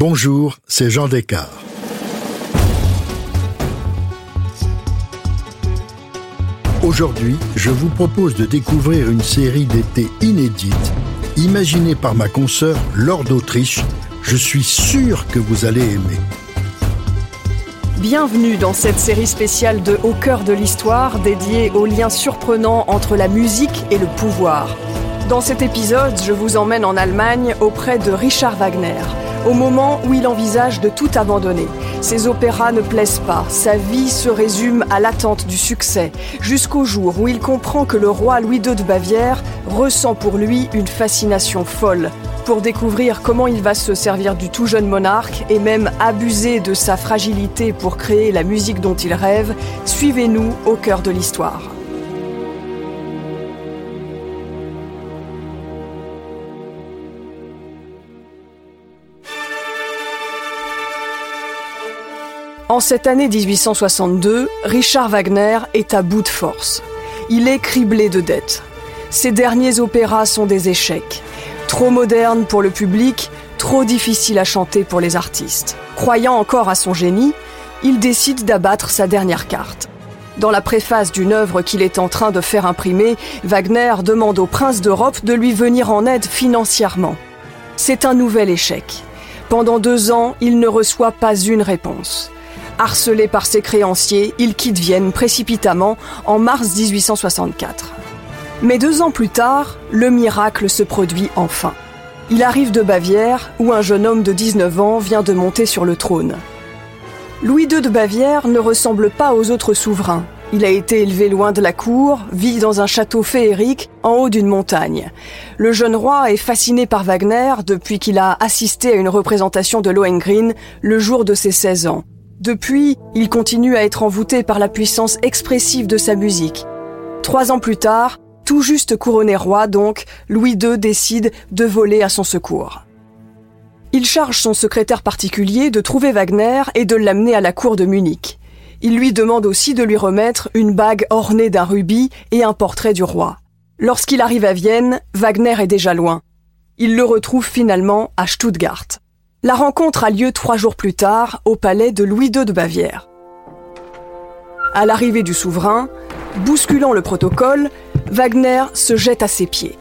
Bonjour, c'est Jean Descartes. Aujourd'hui, je vous propose de découvrir une série d'été inédite, imaginée par ma consoeur Laure d'Autriche. Je suis sûr que vous allez aimer. Bienvenue dans cette série spéciale de Au cœur de l'histoire dédiée aux liens surprenants entre la musique et le pouvoir. Dans cet épisode, je vous emmène en Allemagne auprès de Richard Wagner, au moment où il envisage de tout abandonner. Ses opéras ne plaisent pas, sa vie se résume à l'attente du succès, jusqu'au jour où il comprend que le roi Louis II de Bavière ressent pour lui une fascination folle pour découvrir comment il va se servir du tout jeune monarque et même abuser de sa fragilité pour créer la musique dont il rêve, suivez-nous au cœur de l'histoire. En cette année 1862, Richard Wagner est à bout de force. Il est criblé de dettes. Ses derniers opéras sont des échecs. Trop moderne pour le public, trop difficile à chanter pour les artistes. Croyant encore à son génie, il décide d'abattre sa dernière carte. Dans la préface d'une œuvre qu'il est en train de faire imprimer, Wagner demande au prince d'Europe de lui venir en aide financièrement. C'est un nouvel échec. Pendant deux ans, il ne reçoit pas une réponse. Harcelé par ses créanciers, il quitte Vienne précipitamment en mars 1864. Mais deux ans plus tard, le miracle se produit enfin. Il arrive de Bavière, où un jeune homme de 19 ans vient de monter sur le trône. Louis II de Bavière ne ressemble pas aux autres souverains. Il a été élevé loin de la cour, vit dans un château féerique en haut d'une montagne. Le jeune roi est fasciné par Wagner depuis qu'il a assisté à une représentation de Lohengrin le jour de ses 16 ans. Depuis, il continue à être envoûté par la puissance expressive de sa musique. Trois ans plus tard, tout juste couronné roi donc, Louis II décide de voler à son secours. Il charge son secrétaire particulier de trouver Wagner et de l'amener à la cour de Munich. Il lui demande aussi de lui remettre une bague ornée d'un rubis et un portrait du roi. Lorsqu'il arrive à Vienne, Wagner est déjà loin. Il le retrouve finalement à Stuttgart. La rencontre a lieu trois jours plus tard au palais de Louis II de Bavière. À l'arrivée du souverain, bousculant le protocole, Wagner se jette à ses pieds.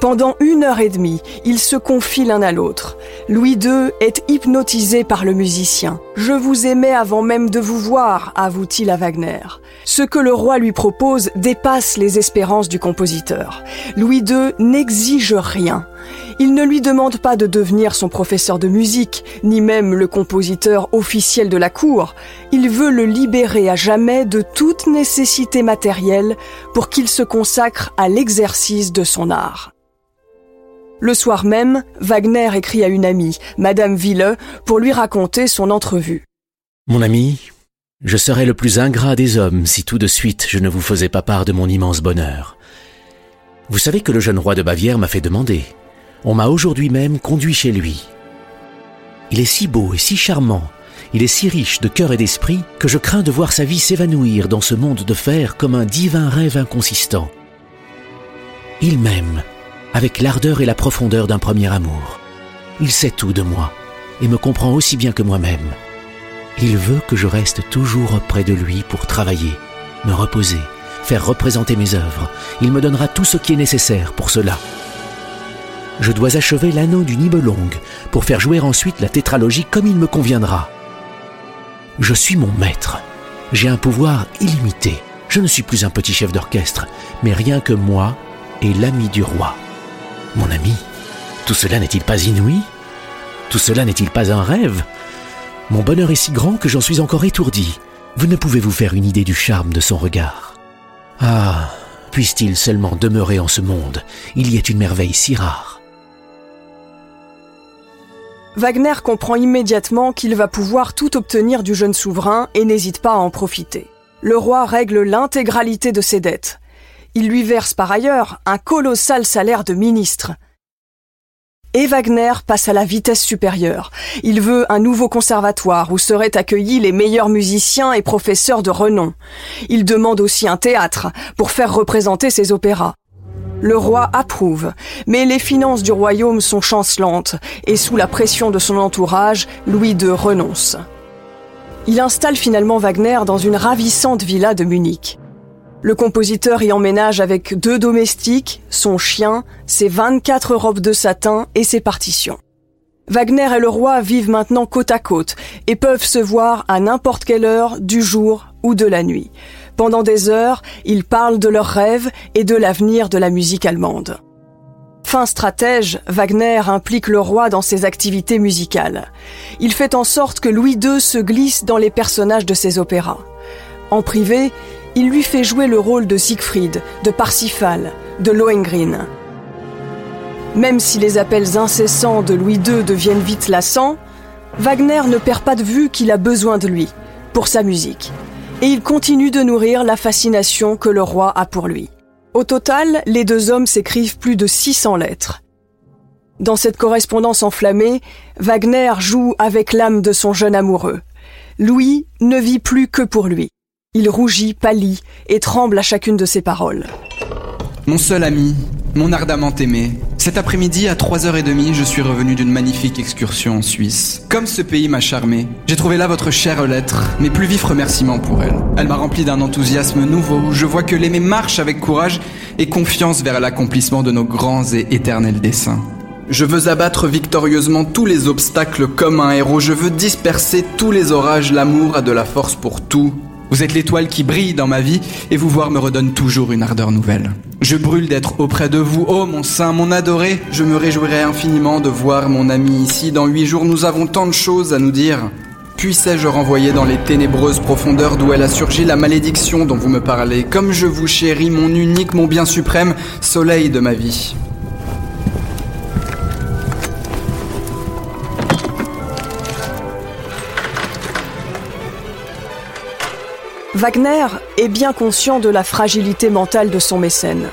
Pendant une heure et demie, ils se confient l'un à l'autre. Louis II est hypnotisé par le musicien. Je vous aimais avant même de vous voir, avoue-t-il à Wagner. Ce que le roi lui propose dépasse les espérances du compositeur. Louis II n'exige rien. Il ne lui demande pas de devenir son professeur de musique, ni même le compositeur officiel de la cour. Il veut le libérer à jamais de toute nécessité matérielle pour qu'il se consacre à l'exercice de son art. Le soir même, Wagner écrit à une amie, Madame Ville, pour lui raconter son entrevue. Mon ami, je serais le plus ingrat des hommes si tout de suite je ne vous faisais pas part de mon immense bonheur. Vous savez que le jeune roi de Bavière m'a fait demander. On m'a aujourd'hui même conduit chez lui. Il est si beau et si charmant, il est si riche de cœur et d'esprit que je crains de voir sa vie s'évanouir dans ce monde de fer comme un divin rêve inconsistant. Il m'aime, avec l'ardeur et la profondeur d'un premier amour. Il sait tout de moi et me comprend aussi bien que moi-même. Il veut que je reste toujours près de lui pour travailler, me reposer, faire représenter mes œuvres. Il me donnera tout ce qui est nécessaire pour cela je dois achever l'anneau du Nibelung pour faire jouer ensuite la tétralogie comme il me conviendra. Je suis mon maître. J'ai un pouvoir illimité. Je ne suis plus un petit chef d'orchestre, mais rien que moi et l'ami du roi. Mon ami, tout cela n'est-il pas inouï? Tout cela n'est-il pas un rêve? Mon bonheur est si grand que j'en suis encore étourdi. Vous ne pouvez vous faire une idée du charme de son regard. Ah, puisse-t-il seulement demeurer en ce monde Il y est une merveille si rare. Wagner comprend immédiatement qu'il va pouvoir tout obtenir du jeune souverain et n'hésite pas à en profiter. Le roi règle l'intégralité de ses dettes. Il lui verse par ailleurs un colossal salaire de ministre. Et Wagner passe à la vitesse supérieure. Il veut un nouveau conservatoire où seraient accueillis les meilleurs musiciens et professeurs de renom. Il demande aussi un théâtre pour faire représenter ses opéras. Le roi approuve, mais les finances du royaume sont chancelantes et sous la pression de son entourage, Louis II renonce. Il installe finalement Wagner dans une ravissante villa de Munich. Le compositeur y emménage avec deux domestiques, son chien, ses 24 robes de satin et ses partitions. Wagner et le roi vivent maintenant côte à côte et peuvent se voir à n'importe quelle heure du jour ou de la nuit. Pendant des heures, ils parlent de leurs rêves et de l'avenir de la musique allemande. Fin stratège, Wagner implique le roi dans ses activités musicales. Il fait en sorte que Louis II se glisse dans les personnages de ses opéras. En privé, il lui fait jouer le rôle de Siegfried, de Parsifal, de Lohengrin. Même si les appels incessants de Louis II deviennent vite lassants, Wagner ne perd pas de vue qu'il a besoin de lui, pour sa musique et il continue de nourrir la fascination que le roi a pour lui. Au total, les deux hommes s'écrivent plus de 600 lettres. Dans cette correspondance enflammée, Wagner joue avec l'âme de son jeune amoureux. Louis ne vit plus que pour lui. Il rougit, pâlit et tremble à chacune de ses paroles. Mon seul ami, mon ardemment aimé, cet après-midi à 3h30, je suis revenu d'une magnifique excursion en Suisse. Comme ce pays m'a charmé, j'ai trouvé là votre chère lettre, mes plus vifs remerciements pour elle. Elle m'a rempli d'un enthousiasme nouveau, je vois que l'aimer marche avec courage et confiance vers l'accomplissement de nos grands et éternels desseins. Je veux abattre victorieusement tous les obstacles comme un héros, je veux disperser tous les orages, l'amour a de la force pour tout, vous êtes l'étoile qui brille dans ma vie et vous voir me redonne toujours une ardeur nouvelle. Je brûle d'être auprès de vous, oh mon saint, mon adoré. Je me réjouirai infiniment de voir mon ami ici. Dans huit jours, nous avons tant de choses à nous dire. Puissais-je renvoyer dans les ténébreuses profondeurs d'où elle a surgi la malédiction dont vous me parlez, comme je vous chéris, mon unique, mon bien suprême, soleil de ma vie. Wagner est bien conscient de la fragilité mentale de son mécène.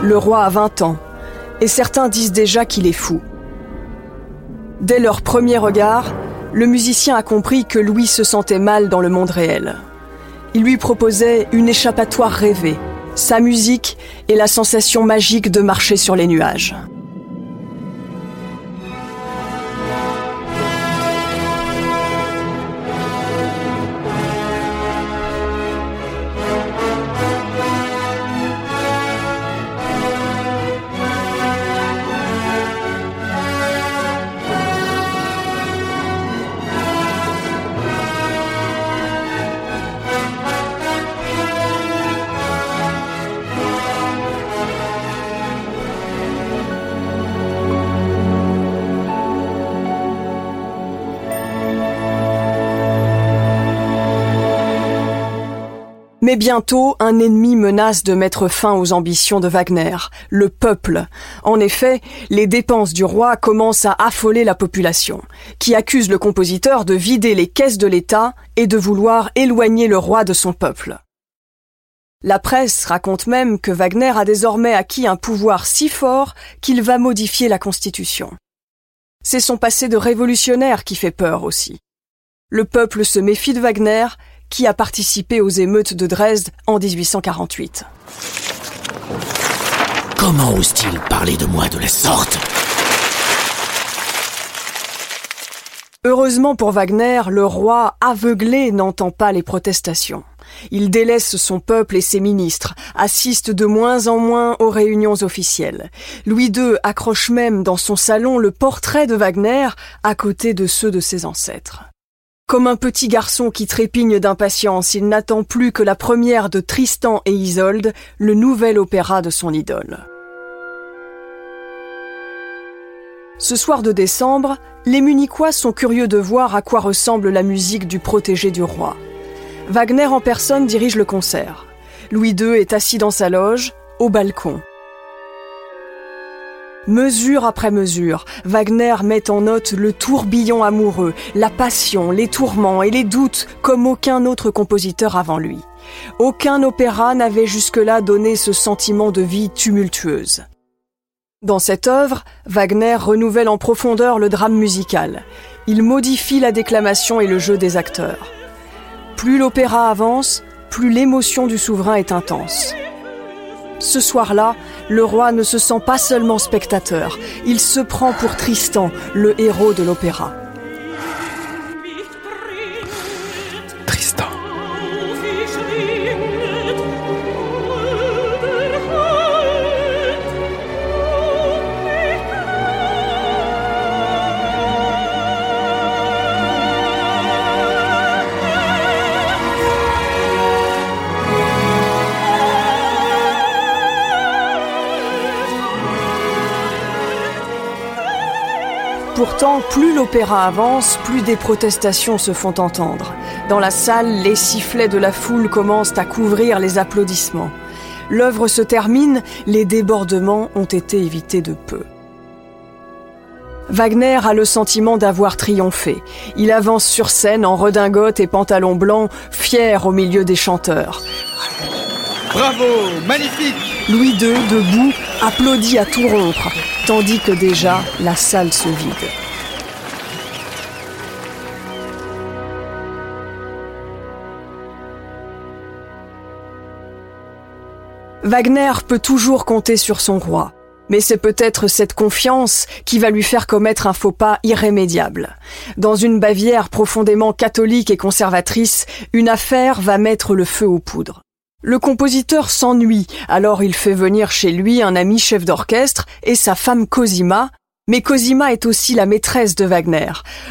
Le roi a 20 ans, et certains disent déjà qu'il est fou. Dès leur premier regard, le musicien a compris que Louis se sentait mal dans le monde réel. Il lui proposait une échappatoire rêvée, sa musique et la sensation magique de marcher sur les nuages. Bientôt, un ennemi menace de mettre fin aux ambitions de Wagner, le peuple. En effet, les dépenses du roi commencent à affoler la population, qui accuse le compositeur de vider les caisses de l'État et de vouloir éloigner le roi de son peuple. La presse raconte même que Wagner a désormais acquis un pouvoir si fort qu'il va modifier la Constitution. C'est son passé de révolutionnaire qui fait peur aussi. Le peuple se méfie de Wagner qui a participé aux émeutes de Dresde en 1848. Comment ose-t-il parler de moi de la sorte? Heureusement pour Wagner, le roi aveuglé n'entend pas les protestations. Il délaisse son peuple et ses ministres, assiste de moins en moins aux réunions officielles. Louis II accroche même dans son salon le portrait de Wagner à côté de ceux de ses ancêtres. Comme un petit garçon qui trépigne d'impatience, il n'attend plus que la première de Tristan et Isolde, le nouvel opéra de son idole. Ce soir de décembre, les Munichois sont curieux de voir à quoi ressemble la musique du protégé du roi. Wagner en personne dirige le concert. Louis II est assis dans sa loge, au balcon. Mesure après mesure, Wagner met en note le tourbillon amoureux, la passion, les tourments et les doutes comme aucun autre compositeur avant lui. Aucun opéra n'avait jusque-là donné ce sentiment de vie tumultueuse. Dans cette œuvre, Wagner renouvelle en profondeur le drame musical. Il modifie la déclamation et le jeu des acteurs. Plus l'opéra avance, plus l'émotion du souverain est intense. Ce soir-là, le roi ne se sent pas seulement spectateur, il se prend pour Tristan, le héros de l'opéra. Pourtant, plus l'opéra avance, plus des protestations se font entendre. Dans la salle, les sifflets de la foule commencent à couvrir les applaudissements. L'œuvre se termine, les débordements ont été évités de peu. Wagner a le sentiment d'avoir triomphé. Il avance sur scène en redingote et pantalon blanc, fier au milieu des chanteurs. Bravo, magnifique Louis II, debout, applaudit à tout rompre, tandis que déjà la salle se vide. Wagner peut toujours compter sur son roi, mais c'est peut-être cette confiance qui va lui faire commettre un faux pas irrémédiable. Dans une Bavière profondément catholique et conservatrice, une affaire va mettre le feu aux poudres. Le compositeur s'ennuie, alors il fait venir chez lui un ami chef d'orchestre et sa femme Cosima, mais Cosima est aussi la maîtresse de Wagner.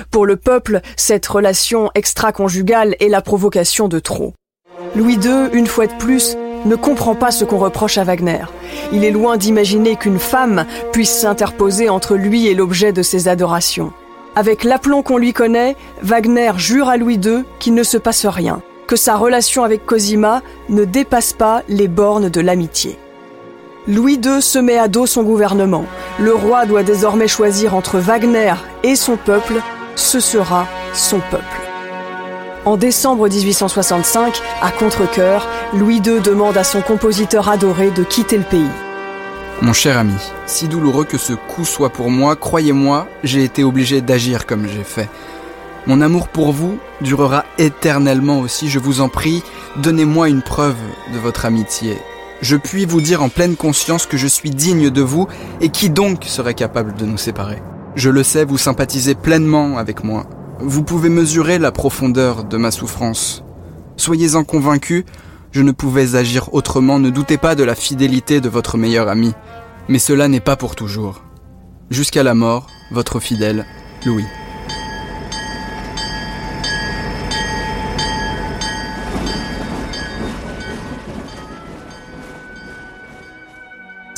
Pour le peuple, cette relation extra-conjugale est la provocation de trop. Louis II, une fois de plus, ne comprend pas ce qu'on reproche à Wagner. Il est loin d'imaginer qu'une femme puisse s'interposer entre lui et l'objet de ses adorations. Avec l'aplomb qu'on lui connaît, Wagner jure à Louis II qu'il ne se passe rien que sa relation avec Cosima ne dépasse pas les bornes de l'amitié. Louis II se met à dos son gouvernement. Le roi doit désormais choisir entre Wagner et son peuple. Ce sera son peuple. En décembre 1865, à contre-coeur, Louis II demande à son compositeur adoré de quitter le pays. Mon cher ami, si douloureux que ce coup soit pour moi, croyez-moi, j'ai été obligé d'agir comme j'ai fait. Mon amour pour vous durera éternellement aussi, je vous en prie, donnez-moi une preuve de votre amitié. Je puis vous dire en pleine conscience que je suis digne de vous, et qui donc serait capable de nous séparer? Je le sais, vous sympathisez pleinement avec moi. Vous pouvez mesurer la profondeur de ma souffrance. Soyez-en convaincus, je ne pouvais agir autrement, ne doutez pas de la fidélité de votre meilleur ami. Mais cela n'est pas pour toujours. Jusqu'à la mort, votre fidèle, Louis.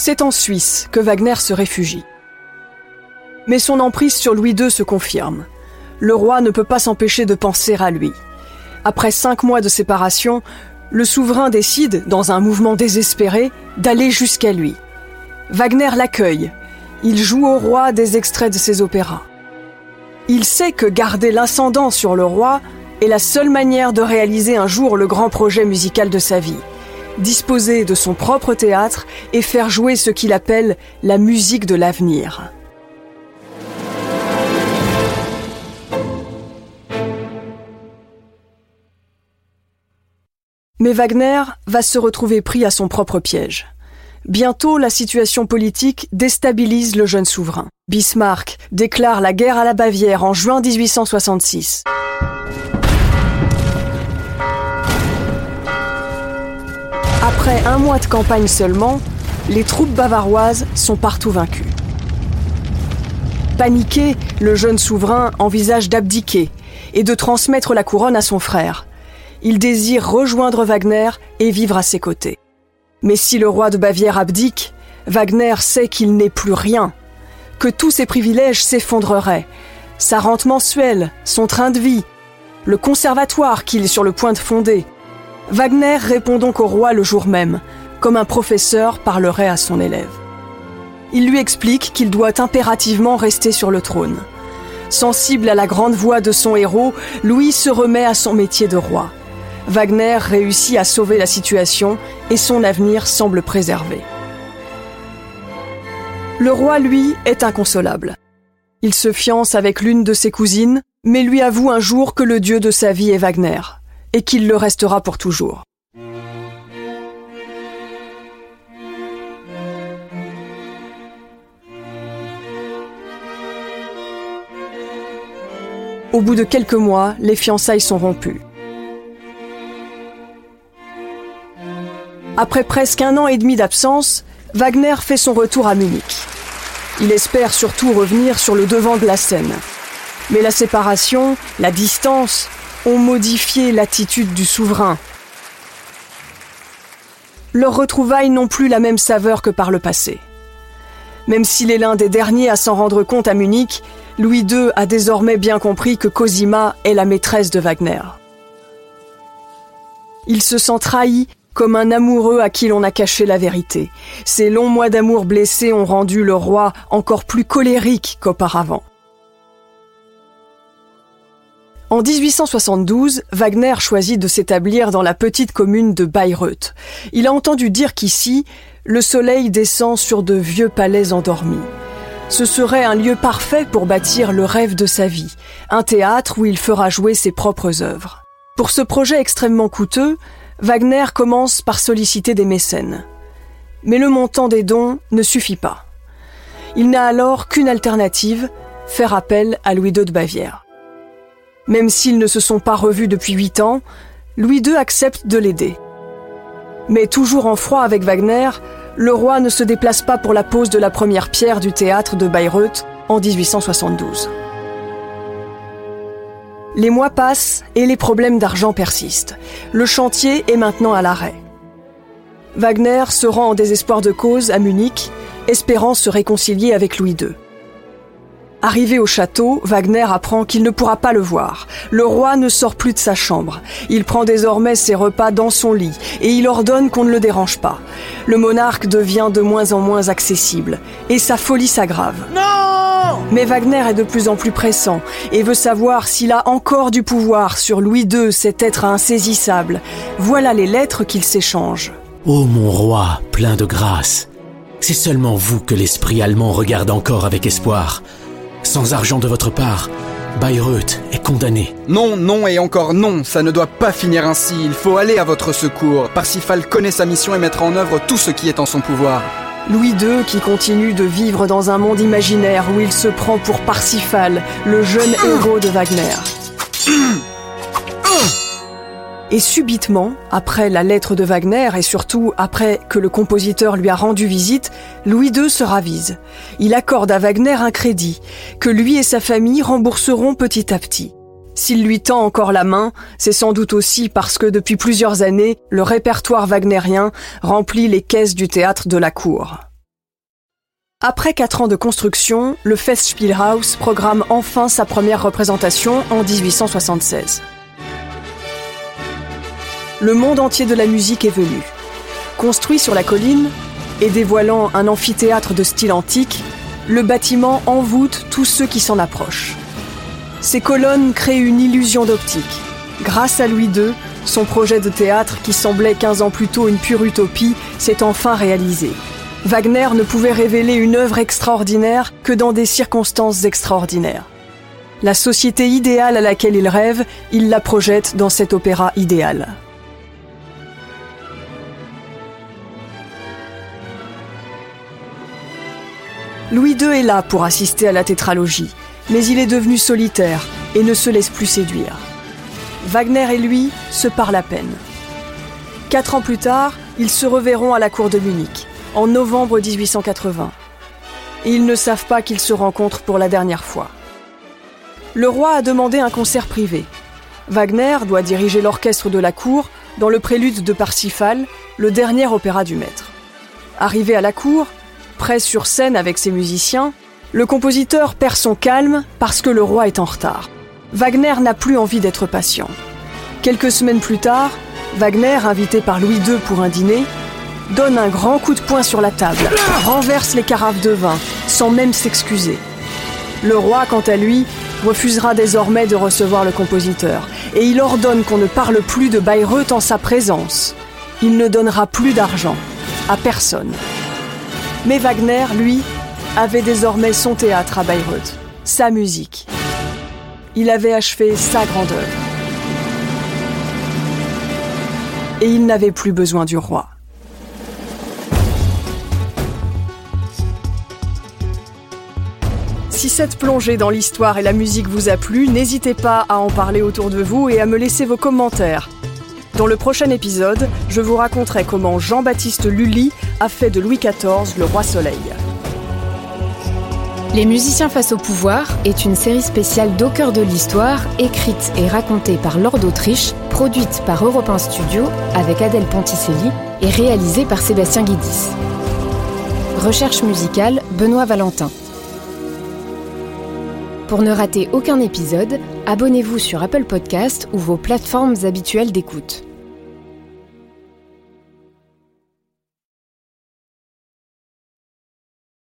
C'est en Suisse que Wagner se réfugie. Mais son emprise sur Louis II se confirme. Le roi ne peut pas s'empêcher de penser à lui. Après cinq mois de séparation, le souverain décide, dans un mouvement désespéré, d'aller jusqu'à lui. Wagner l'accueille. Il joue au roi des extraits de ses opéras. Il sait que garder l'incendant sur le roi est la seule manière de réaliser un jour le grand projet musical de sa vie disposer de son propre théâtre et faire jouer ce qu'il appelle la musique de l'avenir. Mais Wagner va se retrouver pris à son propre piège. Bientôt, la situation politique déstabilise le jeune souverain. Bismarck déclare la guerre à la Bavière en juin 1866. Après un mois de campagne seulement, les troupes bavaroises sont partout vaincues. Paniqué, le jeune souverain envisage d'abdiquer et de transmettre la couronne à son frère. Il désire rejoindre Wagner et vivre à ses côtés. Mais si le roi de Bavière abdique, Wagner sait qu'il n'est plus rien, que tous ses privilèges s'effondreraient, sa rente mensuelle, son train de vie, le conservatoire qu'il est sur le point de fonder, Wagner répond donc au roi le jour même, comme un professeur parlerait à son élève. Il lui explique qu'il doit impérativement rester sur le trône. Sensible à la grande voix de son héros, Louis se remet à son métier de roi. Wagner réussit à sauver la situation et son avenir semble préservé. Le roi, lui, est inconsolable. Il se fiance avec l'une de ses cousines, mais lui avoue un jour que le dieu de sa vie est Wagner et qu'il le restera pour toujours. Au bout de quelques mois, les fiançailles sont rompues. Après presque un an et demi d'absence, Wagner fait son retour à Munich. Il espère surtout revenir sur le devant de la scène. Mais la séparation, la distance, ont modifié l'attitude du souverain. Leurs retrouvailles n'ont plus la même saveur que par le passé. Même s'il est l'un des derniers à s'en rendre compte à Munich, Louis II a désormais bien compris que Cosima est la maîtresse de Wagner. Il se sent trahi comme un amoureux à qui l'on a caché la vérité. Ces longs mois d'amour blessés ont rendu le roi encore plus colérique qu'auparavant. En 1872, Wagner choisit de s'établir dans la petite commune de Bayreuth. Il a entendu dire qu'ici, le soleil descend sur de vieux palais endormis. Ce serait un lieu parfait pour bâtir le rêve de sa vie, un théâtre où il fera jouer ses propres œuvres. Pour ce projet extrêmement coûteux, Wagner commence par solliciter des mécènes. Mais le montant des dons ne suffit pas. Il n'a alors qu'une alternative, faire appel à Louis II de Bavière. Même s'ils ne se sont pas revus depuis huit ans, Louis II accepte de l'aider. Mais toujours en froid avec Wagner, le roi ne se déplace pas pour la pose de la première pierre du théâtre de Bayreuth en 1872. Les mois passent et les problèmes d'argent persistent. Le chantier est maintenant à l'arrêt. Wagner se rend en désespoir de cause à Munich, espérant se réconcilier avec Louis II. Arrivé au château, Wagner apprend qu'il ne pourra pas le voir. Le roi ne sort plus de sa chambre. Il prend désormais ses repas dans son lit et il ordonne qu'on ne le dérange pas. Le monarque devient de moins en moins accessible et sa folie s'aggrave. Non Mais Wagner est de plus en plus pressant et veut savoir s'il a encore du pouvoir sur Louis II, cet être insaisissable. Voilà les lettres qu'ils s'échangent. Ô mon roi, plein de grâce, c'est seulement vous que l'esprit allemand regarde encore avec espoir. Sans argent de votre part, Bayreuth est condamné. Non, non et encore non, ça ne doit pas finir ainsi, il faut aller à votre secours. Parsifal connaît sa mission et mettra en œuvre tout ce qui est en son pouvoir. Louis II qui continue de vivre dans un monde imaginaire où il se prend pour Parsifal, le jeune héros de Wagner. Et subitement, après la lettre de Wagner et surtout après que le compositeur lui a rendu visite, Louis II se ravise. Il accorde à Wagner un crédit que lui et sa famille rembourseront petit à petit. S'il lui tend encore la main, c'est sans doute aussi parce que depuis plusieurs années, le répertoire wagnérien remplit les caisses du théâtre de la cour. Après quatre ans de construction, le Festspielhaus programme enfin sa première représentation en 1876 le monde entier de la musique est venu. Construit sur la colline et dévoilant un amphithéâtre de style antique, le bâtiment envoûte tous ceux qui s'en approchent. Ces colonnes créent une illusion d'optique. Grâce à Louis II, son projet de théâtre, qui semblait 15 ans plus tôt une pure utopie, s'est enfin réalisé. Wagner ne pouvait révéler une œuvre extraordinaire que dans des circonstances extraordinaires. La société idéale à laquelle il rêve, il la projette dans cet opéra idéal. Louis II est là pour assister à la tétralogie, mais il est devenu solitaire et ne se laisse plus séduire. Wagner et lui se parlent à peine. Quatre ans plus tard, ils se reverront à la cour de Munich, en novembre 1880. Et ils ne savent pas qu'ils se rencontrent pour la dernière fois. Le roi a demandé un concert privé. Wagner doit diriger l'orchestre de la cour dans le prélude de Parsifal, le dernier opéra du maître. Arrivé à la cour, prêt sur scène avec ses musiciens, le compositeur perd son calme parce que le roi est en retard. Wagner n'a plus envie d'être patient. Quelques semaines plus tard, Wagner, invité par Louis II pour un dîner, donne un grand coup de poing sur la table, renverse les carafes de vin, sans même s'excuser. Le roi, quant à lui, refusera désormais de recevoir le compositeur, et il ordonne qu'on ne parle plus de Bayreuth en sa présence. Il ne donnera plus d'argent à personne. Mais Wagner, lui, avait désormais son théâtre à Bayreuth, sa musique. Il avait achevé sa grande œuvre. Et il n'avait plus besoin du roi. Si cette plongée dans l'histoire et la musique vous a plu, n'hésitez pas à en parler autour de vous et à me laisser vos commentaires. Dans le prochain épisode, je vous raconterai comment Jean-Baptiste Lully a fait de Louis XIV le roi soleil. Les musiciens face au pouvoir est une série spéciale d'au de l'histoire, écrite et racontée par Lord d'Autriche, produite par Europe 1 Studio avec Adèle Ponticelli et réalisée par Sébastien Guidis. Recherche musicale Benoît Valentin. Pour ne rater aucun épisode, abonnez-vous sur Apple Podcast ou vos plateformes habituelles d'écoute.